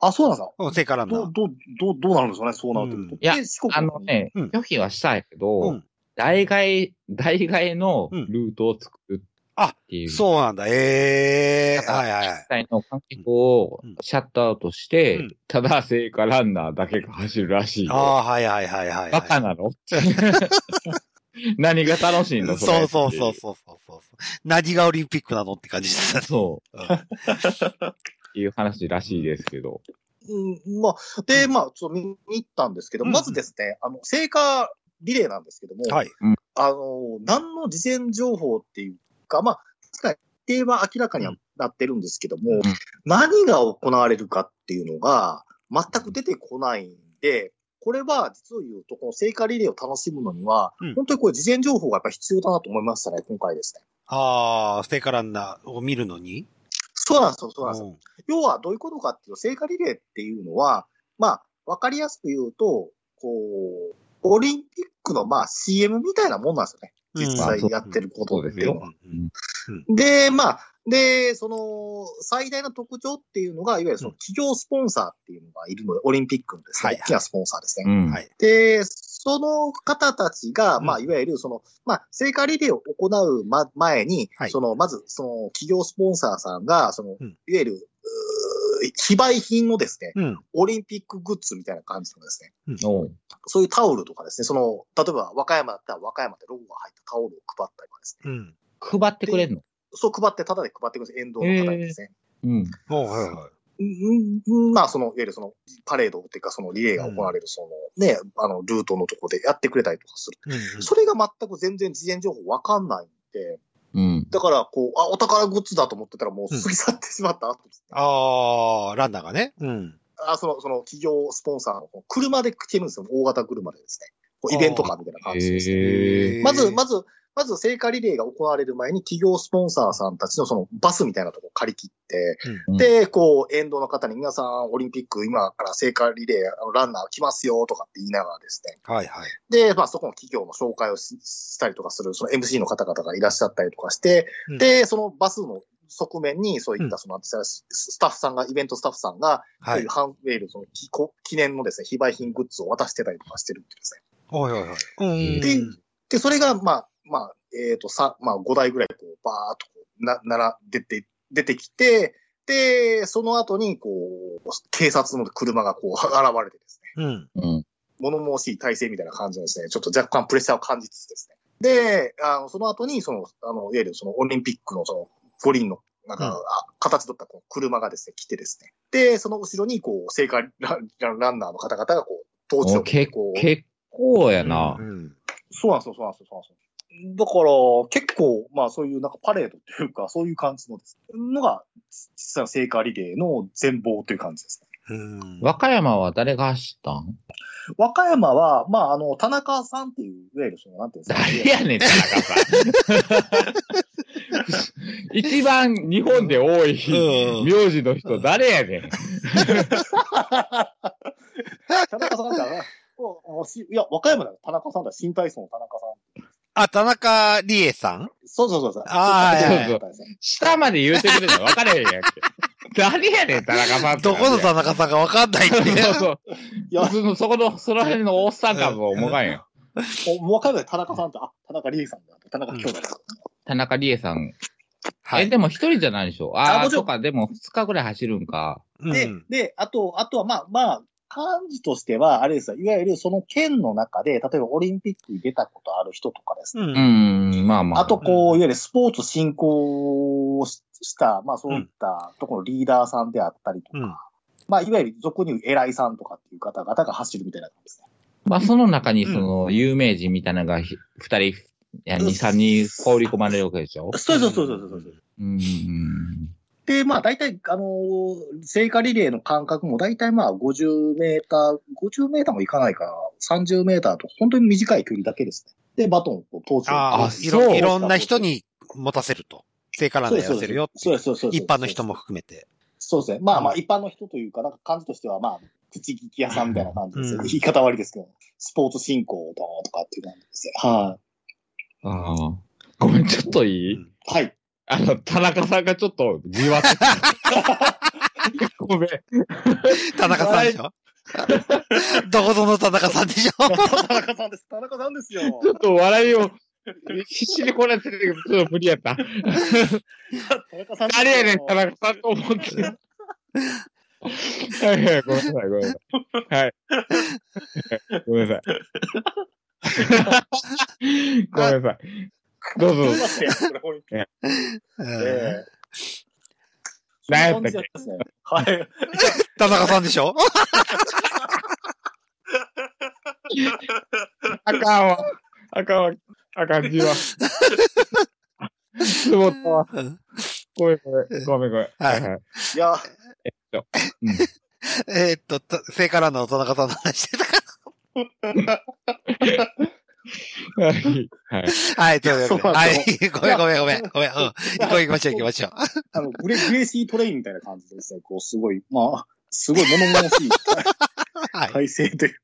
Speaker 3: あ、そうなんですか
Speaker 1: うん、聖火ランナー。
Speaker 3: どう、どう、どう、どうなるんですかねそうなると。
Speaker 1: うん
Speaker 2: いやあのね、
Speaker 1: うん
Speaker 2: 拒否はしたんやけど、
Speaker 1: うん。
Speaker 2: 代替、代替のルートを作るっていう。
Speaker 1: そうなんだ。ええ
Speaker 2: だから
Speaker 1: はいはいはい
Speaker 2: 実。際の観客を
Speaker 1: うん
Speaker 2: シャットアウトして、
Speaker 1: うん
Speaker 2: ただ聖火ランナーだけが走るらしいよ。
Speaker 1: ああ、はいはいはいはい。
Speaker 2: バカなの？[LAUGHS] [LAUGHS] 何が楽しいの？
Speaker 1: そうそうそう
Speaker 2: う。
Speaker 1: そうそうそう。何がオリンピックなのって感じですね。
Speaker 2: そう。いう話らしいですけど。
Speaker 3: うん、まあ、で、まあ、ちょっと見に行ったんですけど、
Speaker 1: うん
Speaker 3: まずですね、あの、聖火リレーなんですけども、
Speaker 1: はい。
Speaker 3: あの、何の事前情報っていうか、まあ、確かに日程は明らかにはなってるんですけども、
Speaker 2: うん
Speaker 3: 何が行われるかっていうのが全く出てこないんで、これは実を言うと、この聖火リレーを楽しむのには、
Speaker 1: うん
Speaker 3: 本当にこれ事前情報がやっぱ必要だなと思いましたね、今回ですね。
Speaker 1: ああ、聖火ランナーを見るのに？
Speaker 3: そうなんですよ、そうなんですよ。
Speaker 1: うん
Speaker 3: 要はどういうことかっていうと、聖火リレーっていうのは、まあ、わかりやすく言うと、こう、オリンピックのまあ CM みたいなもんなんですよね。実際やってることっていうのは。
Speaker 1: うん
Speaker 3: で、まあ、で、その、最大の特徴っていうのが、いわゆるその企業スポンサーっていうのがいるので、オリンピックのですね、
Speaker 1: はいはい
Speaker 3: 大きなスポンサーですね。
Speaker 2: うん。
Speaker 1: はい。
Speaker 3: で、その方たちが、
Speaker 1: うん
Speaker 3: まあ、いわゆるその、まあ、聖火リレーを行う、ま、前に、
Speaker 1: はい
Speaker 3: その、まず、その、企業スポンサーさんが、その、
Speaker 1: うん
Speaker 3: いわゆる、非売品のですね、
Speaker 1: うん。
Speaker 3: オリンピックグッズみたいな感じのですね、
Speaker 2: おう
Speaker 3: そういうタオルとかですね、その、例えば和歌山だったら和歌山でロゴが入ったタオルを配ったりとかですね、
Speaker 1: うん。
Speaker 2: 配ってくれんの？
Speaker 3: そう配って、ただで配ってくるんです沿道の方にですね。
Speaker 2: うん。
Speaker 1: おはいはい。
Speaker 3: うんうんまあ、その、いわゆるその、パレードっていうか、そのリレーが行われる、その、ね、あの、ルートのとこでやってくれたりとかする。
Speaker 1: うん
Speaker 3: それが全く全然事前情報わかんないんで、
Speaker 2: うん。
Speaker 3: だから、こう、あ、お宝グッズだと思ってたらもう過ぎ去ってしまった。
Speaker 1: ああ、ランナーがね。うん。
Speaker 3: あ、その、その企業スポンサーの車で来てるんですよ。大型車でですね。こうイベントカーみたいな感じですね。
Speaker 2: へ
Speaker 3: まず、まず、まず聖火リレーが行われる前に企業スポンサーさんたちのそのバスみたいなとこ借り切って、
Speaker 2: うん
Speaker 3: で、こう、沿道の方に皆さんオリンピック今から聖火リレー、ランナー来ますよとかって言いながらですね。
Speaker 1: はいはい。
Speaker 3: で、まあそこの企業の紹介をししたりとかする、その MC の方々がいらっしゃったりとかして、
Speaker 1: うん
Speaker 3: で、そのバスの側面にそういっ
Speaker 1: うん
Speaker 3: たその、ススタッフさんが、イベントスタッフさんが、
Speaker 1: はい
Speaker 3: そういう。ハンウェイル、その記念のですね、非売品グッズを渡してたりとかしてるっていうですね。
Speaker 1: はいはいはい。うん。
Speaker 3: でで、それが、まあ、まあ、えっ、と、さ、まあ、5台ぐらい、こう、バーっとこう、な、なら、出て、出てきて、で、その後に、こう、警察の車がこう、現れてですね、
Speaker 1: うん。
Speaker 2: うん。
Speaker 3: 物申しい体制みたいな感じのですね、ちょっと若干プレッシャーを感じつつですね。で、あの、その後に、その、あの、いわゆるそのオリンピックのその、五輪の、なんか、
Speaker 1: うん
Speaker 3: あ形取ったこう車がですね、来てですね。で、その後ろに、こう、聖火ランランナーの方々が、こう、トーチを
Speaker 2: お結構やな
Speaker 1: う。ん。
Speaker 3: そうなんですよ、そうなんですよ、そうなんですよ。だから、結構、まあそういうなんかパレードというか、そういう感じのですのが、実際の聖火リレーの全貌という感じですね。
Speaker 1: うん。
Speaker 2: 和歌山は誰が走ったん？
Speaker 3: 和歌山は、まああの、田中さんっていう、いわゆるその、なんていうんですか。
Speaker 2: 誰やねん、田中さん。[LAUGHS] 一番日本で多い
Speaker 1: うん
Speaker 2: 名字の人誰やねん。
Speaker 3: 田中さんだな。いや、和歌山だよ。田中さんだ。新体操の田中さん。
Speaker 1: あ、田中理恵さん？
Speaker 3: そうそうそうそう。
Speaker 1: あー
Speaker 3: そう
Speaker 2: はいはい下まで言うてくれたら分かれへんやんけ。誰やねん、田中さんって。
Speaker 1: どこの田中さんかわかんないって。
Speaker 2: そうそう。
Speaker 3: いや、
Speaker 2: その、そこの、その辺のおっさんかも思わんよ。
Speaker 3: お和歌山で田中さんって、あ、田中理恵さんだ。田中兄弟だ。
Speaker 2: 田中理恵さん。え、
Speaker 1: はい。
Speaker 2: でも一人じゃないでしょああ、
Speaker 3: あもちろん
Speaker 2: とか、でも二日ぐらい走るんか。
Speaker 3: で、
Speaker 1: うん
Speaker 3: で、あと、あとは、まあ、まあ、感じとしては、あれですよ。いわゆるその県の中で、例えばオリンピックに出たことある人とかですね。
Speaker 1: う。
Speaker 2: うんん、まあまあ。
Speaker 3: あと、こう、いわゆるスポーツ振興をしした、まあそういったところのリーダーさんであったりとか、
Speaker 1: うん
Speaker 3: まあいわゆる俗に言う偉いさんとかっていう方々が走るみたいな感じですね。
Speaker 2: まあその中に
Speaker 1: うん
Speaker 2: その有名人みたいなのがひ二人や、2、3に放り込まれるわけでしょ？
Speaker 3: そうそうそうそうそうそう。
Speaker 2: うん。
Speaker 3: で、まあ大体、あのー聖火リレーの間隔も大体まあ50メーター、50メーターもいかないかな。30メーターと本当に短い距離だけですね。で、バトンを投手
Speaker 1: ああ、
Speaker 2: あ
Speaker 1: いろ、いろんな人に持たせると。聖火ランナーやらせるよって
Speaker 3: そうですそうですそう
Speaker 1: 一般の人も含めて。
Speaker 3: そうですね。まあまあ
Speaker 1: うん
Speaker 3: 一般の人というか、なんか感じとしてはまあ、口利き屋さんみたいな感じですよ、
Speaker 1: うん
Speaker 3: 言い方悪いですけど、スポーツ振興だとかっていう感じですね。は
Speaker 2: ああ。ごめん、ちょっといい、
Speaker 1: うん
Speaker 3: い？はい。
Speaker 2: あの、田中さんがちょっとじわって。ごめん。
Speaker 1: 田中さんでしょ？どこぞの田中さんでしょ？
Speaker 3: 田中さんです。田中さんですよ。
Speaker 2: ちょっと笑いを必死にこらせてるけど、ちょっと無理やった。
Speaker 3: 田中さんですよ
Speaker 2: 誰やねん、田中さんと思って。はいはい、ごめんなさい、ごめんなさい。はい。ごめんなさい。ごめんなさい。[LAUGHS] [LAUGHS] どうぞ。[LAUGHS] 何やったっけ
Speaker 3: はい。[LAUGHS]
Speaker 1: 田中さんでしょ？
Speaker 2: あかんわ。あかんわ。あかんじわ。つぼったわ。
Speaker 1: うん
Speaker 2: ごめんごめん。ごめんごめん。
Speaker 1: はい
Speaker 2: はい。
Speaker 3: いや、
Speaker 2: うん
Speaker 1: えーっと、た聖火ランナーの田中さんの話してたか
Speaker 2: はい。はい。
Speaker 1: ら。はい、とい [LAUGHS] はいごめんごめんごめん。ごめん。うん。行こう行きましょう行きましょう。
Speaker 3: あの、グレグレーシートレインみたいな感じでですね、こう、すごい、まあ、すごい物々しい
Speaker 1: はい。
Speaker 3: 体勢という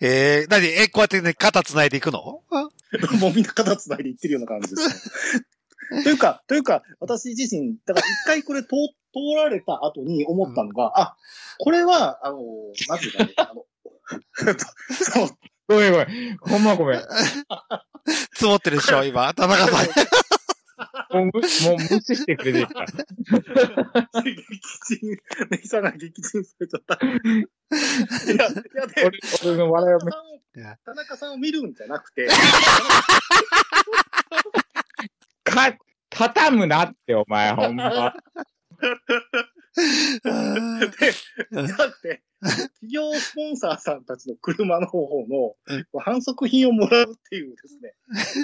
Speaker 1: えー、何？え、こうやってね、肩繋いでいくの？
Speaker 3: か、もうみんな肩繋いでいってるような感じですね。というか、というか、私自身、だから一回これ通、通られた後に思ったのが、あ、これは、あの、なんていうかね、あの、そ [LAUGHS] の
Speaker 2: ごめんごめん。ほんまごめん。[LAUGHS]
Speaker 1: 積もってるでしょ今、田中さん。
Speaker 2: もうむ、もう無視してくれてるから。
Speaker 3: 撃沈、ネギさんが撃沈されちゃった。いや、いや、で、
Speaker 2: 俺、俺の笑いを
Speaker 3: 田中さんを田中さんを見るんじゃなくて、
Speaker 2: か、畳むなって、お前、ほんま。[LAUGHS]
Speaker 3: で、じゃなくて、企業スポンサーさんたちの車の方の反則品をもらうっていうですね、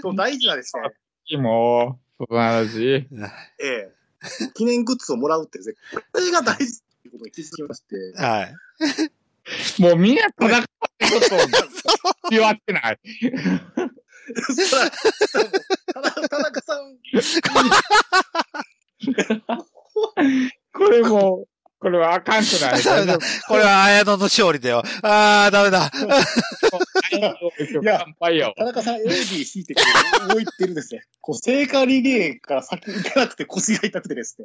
Speaker 3: そう大事なですね、
Speaker 2: もう、その話。[LAUGHS]
Speaker 3: ええ、記念グッズをもらうってですね、これが大事っていうことに気づきまして、
Speaker 1: はい。
Speaker 2: もうみんな田中さんのことを言わってない。
Speaker 3: 田中さん、[LAUGHS]
Speaker 2: これもう、これはあかんくない。
Speaker 1: ダメだこれは綾野の勝利だよ。あー、ダメだ。
Speaker 2: いや、乾杯よ。
Speaker 3: 田中さん ABC ってこう置いてるですね。こう、聖火リレーから先行かなくて腰が痛くてです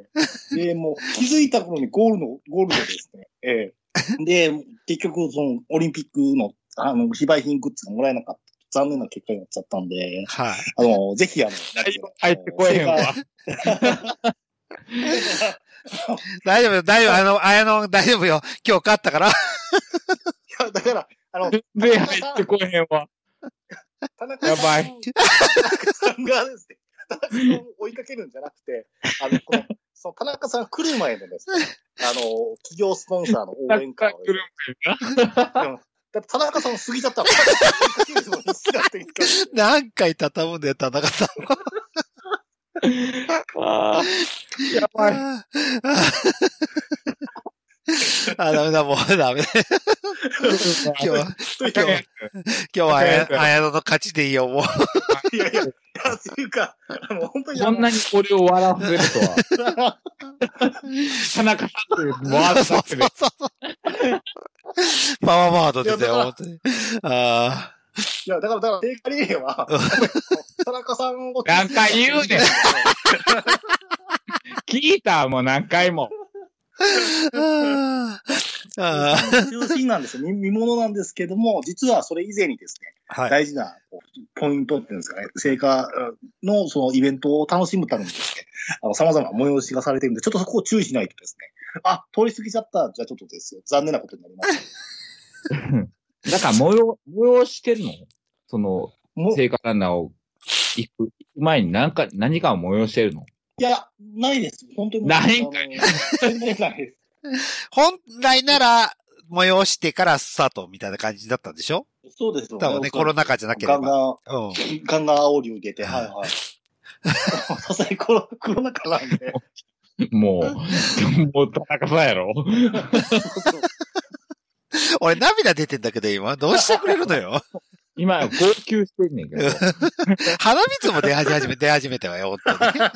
Speaker 3: ね。で、もう気づいた頃にゴールの、ゴールでですね。ええで、結局、その、オリンピックの、あの、非売品グッズがもらえなかった。残念な結果になっちゃったんで、
Speaker 1: はい。
Speaker 3: あの、ぜひ、あの
Speaker 2: 入ってこえへんわ。[LAUGHS]
Speaker 1: 大丈夫よ、大丈夫。あの、綾野、大丈夫よ。今日勝ったから。
Speaker 3: いや、だから、あの、
Speaker 2: 全然入ってこえへんわ。
Speaker 3: 田中
Speaker 2: やばい
Speaker 3: 田中さんがですね、田中さんを追いかけるんじゃなくて、あの、この、その田中さん来る前のですね、あの、企業スポンサーの応援歌をね、うんだって田中さん過ぎちゃったら、追いかけるのに好きだって言った
Speaker 1: 何回畳むんだよ、田中さん。[LAUGHS]
Speaker 2: あーやばい。[LAUGHS]
Speaker 1: あー、ダメだ、もうダメ。[LAUGHS] 今日は、
Speaker 3: というか、いや
Speaker 1: 今日は綾綾野の勝ちでいいよ、もう。
Speaker 3: いや、いや、っていうか、あの、本当に
Speaker 2: こんなに俺を笑わせるとは。田中さんというワードだけで。
Speaker 1: パワーワードでだよ、
Speaker 3: いや
Speaker 1: 本当に。あ
Speaker 3: いや、だから、だから、聖火リレーは、田中さんを。
Speaker 2: 何回言うねん [LAUGHS] 聞いたもう何回も。[LAUGHS]
Speaker 1: ーあー。
Speaker 3: 中心なんですよ。見見物なんですけども、実はそれ以前にですね、
Speaker 1: はい。
Speaker 3: 大事なこうポイントっていうんですかね、成果のそのイベントを楽しむためにですね、あの、様々な催しがされてるんで、ちょっとそこを注意しないとですね、あ、通り過ぎちゃった、じゃあちょっとですよ、残念なことになります。[LAUGHS]
Speaker 2: だから、催、催してるの？その、
Speaker 3: もう
Speaker 2: 聖火ランナーを行く前に何か、何かを催してるの？
Speaker 3: いや、ないです。本当に。
Speaker 2: ないんか
Speaker 3: い全然ないです。[LAUGHS]
Speaker 1: 本来なら、催してからスタートみたいな感じだったんでしょ？
Speaker 3: そうですよ
Speaker 1: 多分ね、コロナ禍じゃなけれ
Speaker 3: ガン
Speaker 1: ば。
Speaker 3: ガン、
Speaker 1: うん。
Speaker 3: ガンガン煽り受けて、はいはい。さすがにコロコロナ禍なんで。[LAUGHS]
Speaker 2: もう、もう田中さんやろ。[LAUGHS] [LAUGHS]
Speaker 1: 俺涙出てんだけど今、どうしてくれるのよ。[LAUGHS]
Speaker 2: 今、号泣してんねんけど。[LAUGHS]
Speaker 1: 鼻水も出始め、出始めたわよ、本当に。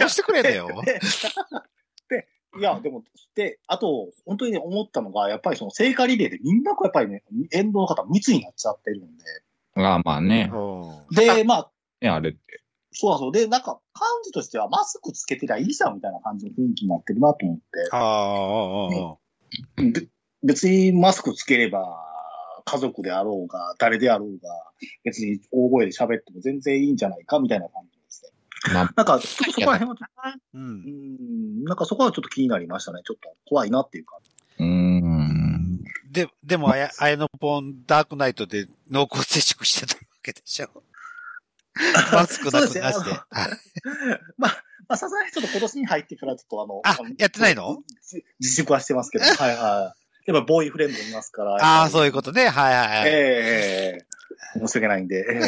Speaker 1: どうしてくれんのよ。
Speaker 3: で、でいや、でも、で、あと、本当にね、思ったのが、やっぱりその聖火リレーでみんなこうやっぱりね、沿道の方密になっちゃってるんで。
Speaker 2: ああ、まあね。
Speaker 1: うん
Speaker 3: で、まあ、
Speaker 2: ね、あれって。
Speaker 3: そうなんでなんか、感じとしては、マスクつけてりゃいいじゃんみたいな感じの雰囲気になってるなと思って。
Speaker 1: ああ、ああ、
Speaker 3: べ別にマスクつければ、家族であろうが、誰であろうが、別に大声で喋っても全然いいんじゃないかみたいな感じですね。
Speaker 2: まあ、
Speaker 3: なんか、ちょっとそこら辺はちょっと、
Speaker 1: う。
Speaker 3: うんん、なんかそこはちょっと気になりましたね。ちょっと怖いなっていうか。
Speaker 2: うーん。
Speaker 1: で、でも、あや、あやのぽん、ダークナイトで濃厚接触してたわけでしょ。[LAUGHS] マスクなくなして。
Speaker 3: まあ、まあ、さすがにちょっと今年に入ってからちょっとあの、
Speaker 1: あやってないの？
Speaker 3: 自自粛はしてますけど、はいはい。やっぱボーイフレンドいますから。
Speaker 1: ああ、そういう
Speaker 3: こ
Speaker 1: ことね。はいはいはい。
Speaker 3: ええええ申し訳ないんで、ええ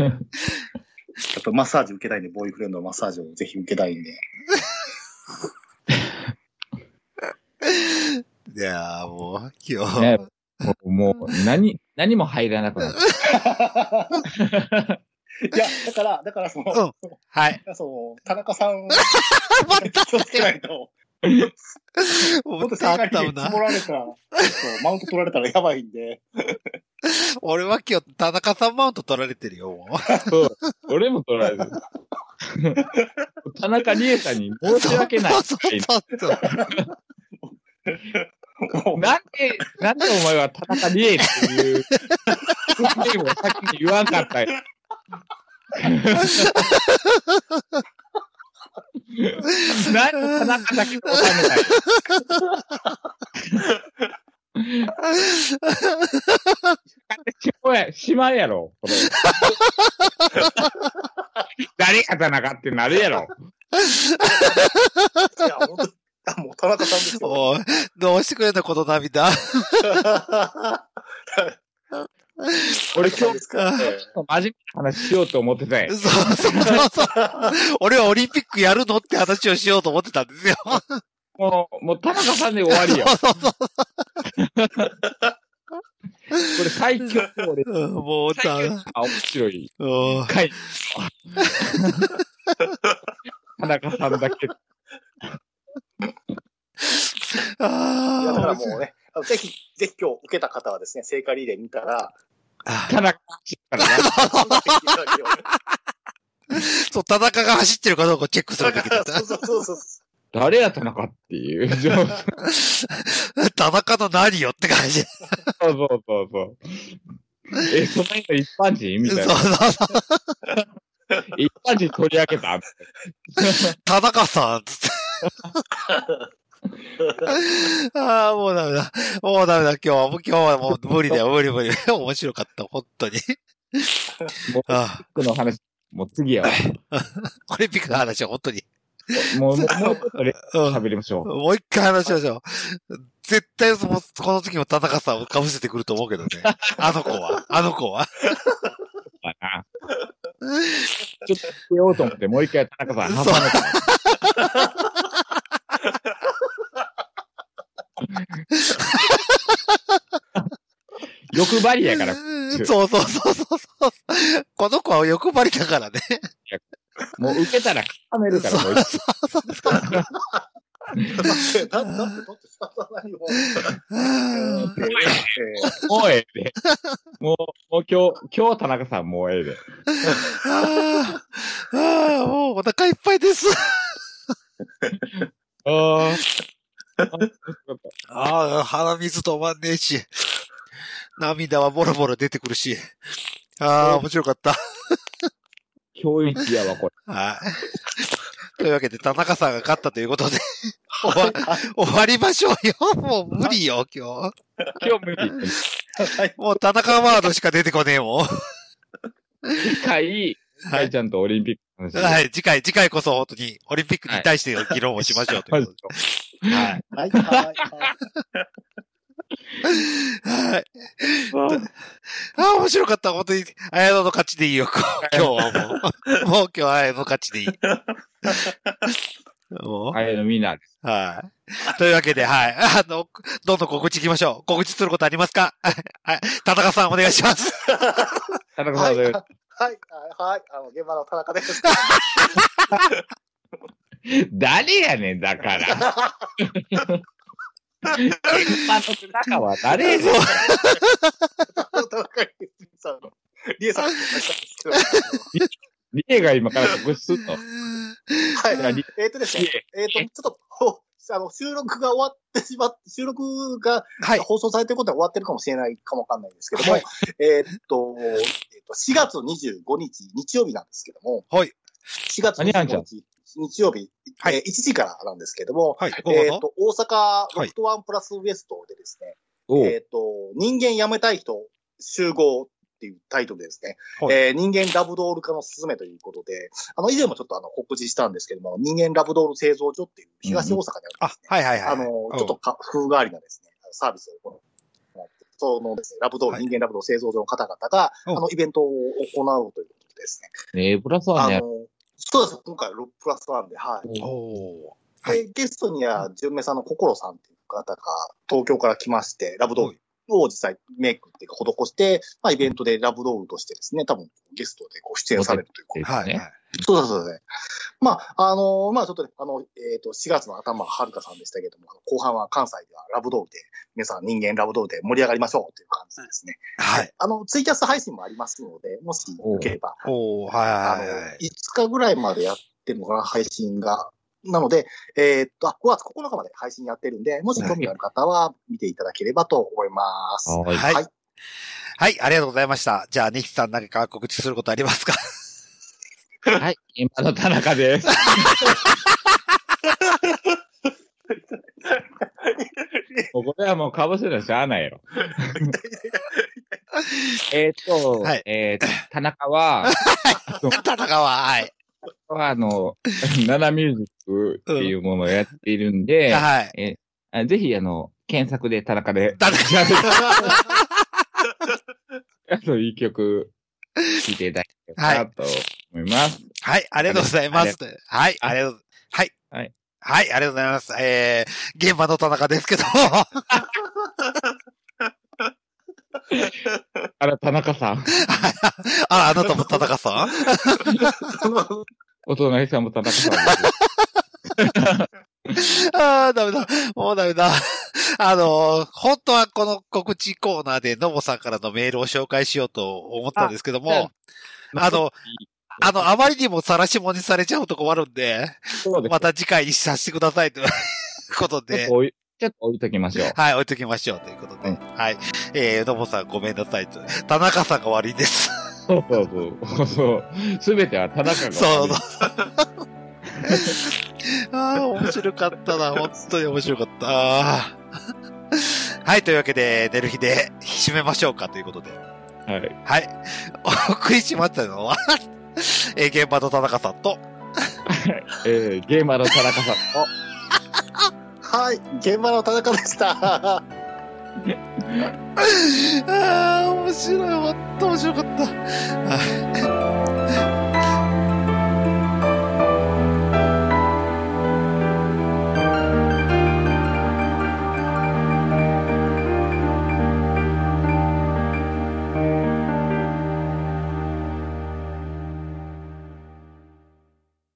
Speaker 3: やっぱマッサージ受けたいんで、ボーイフレンドのマッサージをぜひ受けたいんで。[LAUGHS]
Speaker 1: いやーもう、今日。
Speaker 2: ねもう、もう何、何も入らなくなった。[LAUGHS]
Speaker 3: いや、だから、だからその、
Speaker 1: うんはい。
Speaker 3: その、田中さん、[LAUGHS] 気をつけないと、
Speaker 1: も
Speaker 3: 本当
Speaker 1: う、た
Speaker 3: 正解に
Speaker 1: ったな
Speaker 3: 積。もられたら、そうマウント取られたらやばいんで。
Speaker 1: 俺は今日、田中さんマウント取られてるよ、もう。
Speaker 2: そう。俺も取られる。田中理恵さんに申し訳ない。
Speaker 1: そうそうそう
Speaker 2: なんで、なんでお前は田中理恵っていう、ネームを先に言わんかったよ。[LAUGHS] [LAUGHS] なんで田中だけ収めたいしまや、しまうやろ、これ。誰が田中ってなるやろ。
Speaker 3: いや、本当あ、もう田中さんですよ。
Speaker 1: おいどうしてくれんの、この涙。[LAUGHS]
Speaker 2: 俺今日、
Speaker 3: ですからね
Speaker 2: 真面目な話しようと思ってたんや
Speaker 1: そうそうそうそう。[LAUGHS] 俺はオリンピックやるのって話をしようと思ってたんですよ。
Speaker 2: もう、もう田中さんで終わりよ。
Speaker 1: そうそう
Speaker 2: これ最強で
Speaker 1: もう、た、
Speaker 2: 最強あ面白い
Speaker 1: うん
Speaker 2: 回。田中さんだけ。[LAUGHS]
Speaker 3: いや、だから
Speaker 1: あ
Speaker 3: もうね、ぜひ、ぜひ今日受けた方はですね、聖火リレー見たら、
Speaker 1: あ。
Speaker 2: 田中か。[LAUGHS]
Speaker 1: そう、田中が走ってるかどうかをチェックするべきだった
Speaker 3: そう。そうそうそう。
Speaker 2: 誰や田中っていう。[LAUGHS]
Speaker 1: 田中の何よって感じ。
Speaker 2: そうそうそうそう。え、その人一般人み
Speaker 1: そう
Speaker 2: たい
Speaker 1: そう
Speaker 2: な。
Speaker 1: そう。
Speaker 2: 一般人取り上げた？
Speaker 1: 田中さん、つって。[LAUGHS] ああ、もうダメだ。もうダメだ。今日は、もう今日はもう無理だよ。[LAUGHS] 無理無理。[LAUGHS] 面白かった。本当に。あ
Speaker 2: この話、もう次やわ。
Speaker 1: あオリンピックの話は本当に。
Speaker 2: もう、もう。喋りましょう。
Speaker 1: もう一回話しましょう。絶対その、この時も田中さんを被せてくると思うけどね。あの子は。あの子は。
Speaker 2: ちょっとつけようと思って、もう一回田中さん挟めた。[LAUGHS] 欲張りやから、
Speaker 1: そうそうそうそうそう。この子は欲張りだからね。
Speaker 2: もう受けたら固めるから、もう一
Speaker 3: だって、だだって、だって、仕方ないよ。
Speaker 1: うん
Speaker 3: え
Speaker 2: もうええで。もう、もう今日、今日田中さんもうええで。
Speaker 1: ああ、ああもうお腹いっぱいです。
Speaker 2: ああ。[LAUGHS]
Speaker 1: ああ、鼻水止まんねえし。涙はボロボロ出てくるし。ああ、面白かった。
Speaker 2: 今日一やわ、これ。
Speaker 1: はい。というわけで、田中さんが勝ったということで、
Speaker 3: ー [LAUGHS]
Speaker 1: 終わ終わりましょうよ。もう無理よ、今日。
Speaker 2: 今日無理。
Speaker 3: はい。
Speaker 1: もう田中ワードしか出てこねえもん。
Speaker 2: 次回、かいちゃんとオリンピックの話。。
Speaker 1: はいい、次回、次回こそ本当にオリンピックに対しての議論をしましょうということで。はい。
Speaker 3: はい。はい。はい
Speaker 1: はい。ああ、面白かった。本当に、綾野の勝ちでいいよ。今日はもう。もう今日は綾野の勝ちでいい。[LAUGHS] もう
Speaker 2: あれのみんなです。
Speaker 1: はい。というわけで、はい。あの、どんどん告知行きましょう。告知することありますか？はい。田中さんお願いします。
Speaker 2: 田中
Speaker 3: はい、
Speaker 2: さんで
Speaker 3: はい、はい、あの、現場の田中です。[LAUGHS] [LAUGHS]
Speaker 2: 誰やねん、だから。[LAUGHS] 現場の中は誰
Speaker 3: リエさん [LAUGHS]
Speaker 2: リエが今から告知すんの？
Speaker 3: はい。えっ、とですね、えっ、と、ちょっと、ほあの、収録が終わってしまって、収録が
Speaker 1: はい。
Speaker 3: 放送されてることは終わってるかもしれないかもわかんないんですけども、
Speaker 1: はい
Speaker 3: えっ、と、えっ、と、4月25日、日曜日なんですけども、
Speaker 1: はい。
Speaker 3: 4月
Speaker 2: 何やんちゃ
Speaker 3: 25日、日曜日、
Speaker 1: はい
Speaker 3: えー1時からなんですけども、
Speaker 1: はい。
Speaker 3: えっ、と、大阪
Speaker 1: はい
Speaker 3: ロフトワンプラスウエストでですね、
Speaker 2: おう
Speaker 3: えっ、と、人間辞めたい人集合っていうタイトルでですね、
Speaker 1: はい
Speaker 3: えー人間ラブドール化のすすめということで、あの、以前もちょっとあの、告知したんですけども、人間ラブドール製造所っていう東大阪にあるん
Speaker 1: あ
Speaker 3: ですね。、
Speaker 1: はいはいはい。
Speaker 3: あの、ちょっとか風変わりなですね、サービスを行って、そのですね、ラブドール、
Speaker 1: はい
Speaker 3: 人間ラブドール製造所の方々が、
Speaker 1: うん
Speaker 3: あの、イベントを行うということでですね。
Speaker 2: ねえ、プラスはね、
Speaker 3: あの、そうです、今回6プラスワンで、はい。
Speaker 1: おー。はい
Speaker 3: で、ゲストには、純明さんの心さんっていう方が東京から来まして、ラブドー
Speaker 1: はい
Speaker 3: ルを実際メイクっていうか施して、まあイベントでラブドールとしてですね、多分ゲストでこう出演されるということで。
Speaker 1: はい。
Speaker 2: ね
Speaker 1: はい
Speaker 3: そうです、そうですね。まあ、あのまあちょっとね、あの、えっ、と、4月の頭ははるかさんでしたけども、後半は関西ではラブドールで、皆さん人間ラブドールで盛り上がりましょうという感じですね。
Speaker 1: はい。
Speaker 3: あの、ツイキャス配信もありますので、もしよければ、
Speaker 1: おー、
Speaker 3: あの
Speaker 1: はいはいはい。、
Speaker 3: 5日ぐらいまでやってるのかな、配信が。なので、えーっと、あ5月9日まで配信やってるんで、もし興味ある方は見ていただければと思います。
Speaker 2: はい
Speaker 1: はい
Speaker 3: はい。
Speaker 1: はい、ありがとうございました。じゃあ、ニキさん何か告知することありますか？
Speaker 2: はい、今の田中です。[LAUGHS] [LAUGHS] もうこれはもう被せるのしゃあないやろ。[LAUGHS] えーっと、
Speaker 1: はい
Speaker 2: えーっと、田中は、[LAUGHS]
Speaker 1: 田中は、はい。
Speaker 2: あの、ナナミュージックっていうものをやっているんで、
Speaker 1: はい。
Speaker 2: あぜひ、あの、検索で田中で、
Speaker 1: 田中
Speaker 2: あといい曲、聴いていただければなと思います。
Speaker 1: はい、ありがとうございます。はい、ありがとう。はい。
Speaker 2: はい。
Speaker 1: はい、ありがとうございます。えー、現場の田中ですけども。[LAUGHS]
Speaker 2: あら、田中さん。[LAUGHS]
Speaker 1: あ、あなたも田中さん？[LAUGHS]
Speaker 2: お隣さんも田中さん。
Speaker 1: ああ、ダメだ。もうダメだ。あの、本当はこの告知コーナーで、のぼさんからのメールを紹介しようと思ったんですけども、あの、あの、あまりにも晒し物にされちゃうと困るんで、
Speaker 2: そうです。
Speaker 1: また次回にさせてくださいという [LAUGHS] ことで
Speaker 2: ちょっと、置いときましょう。
Speaker 1: はい、置いときましょうということで、
Speaker 2: うん
Speaker 1: はい。えー、のぼさんごめんなさいと。田中さんが悪いです。
Speaker 2: そうそうそう。そう。すべては田中が。
Speaker 1: そう。[LAUGHS] ああ、面白かったな。本当に面白かった。はい、というわけで、寝る日で締めましょうかということで。
Speaker 2: はい。
Speaker 1: はい。[LAUGHS] お送りしましたのは、えー、現場の田中さんと、[LAUGHS]
Speaker 2: えー、ゲーマーの田中さんと、
Speaker 3: はい。現場の田中でした。[LAUGHS]
Speaker 1: ああ、面白い。面白かった。はい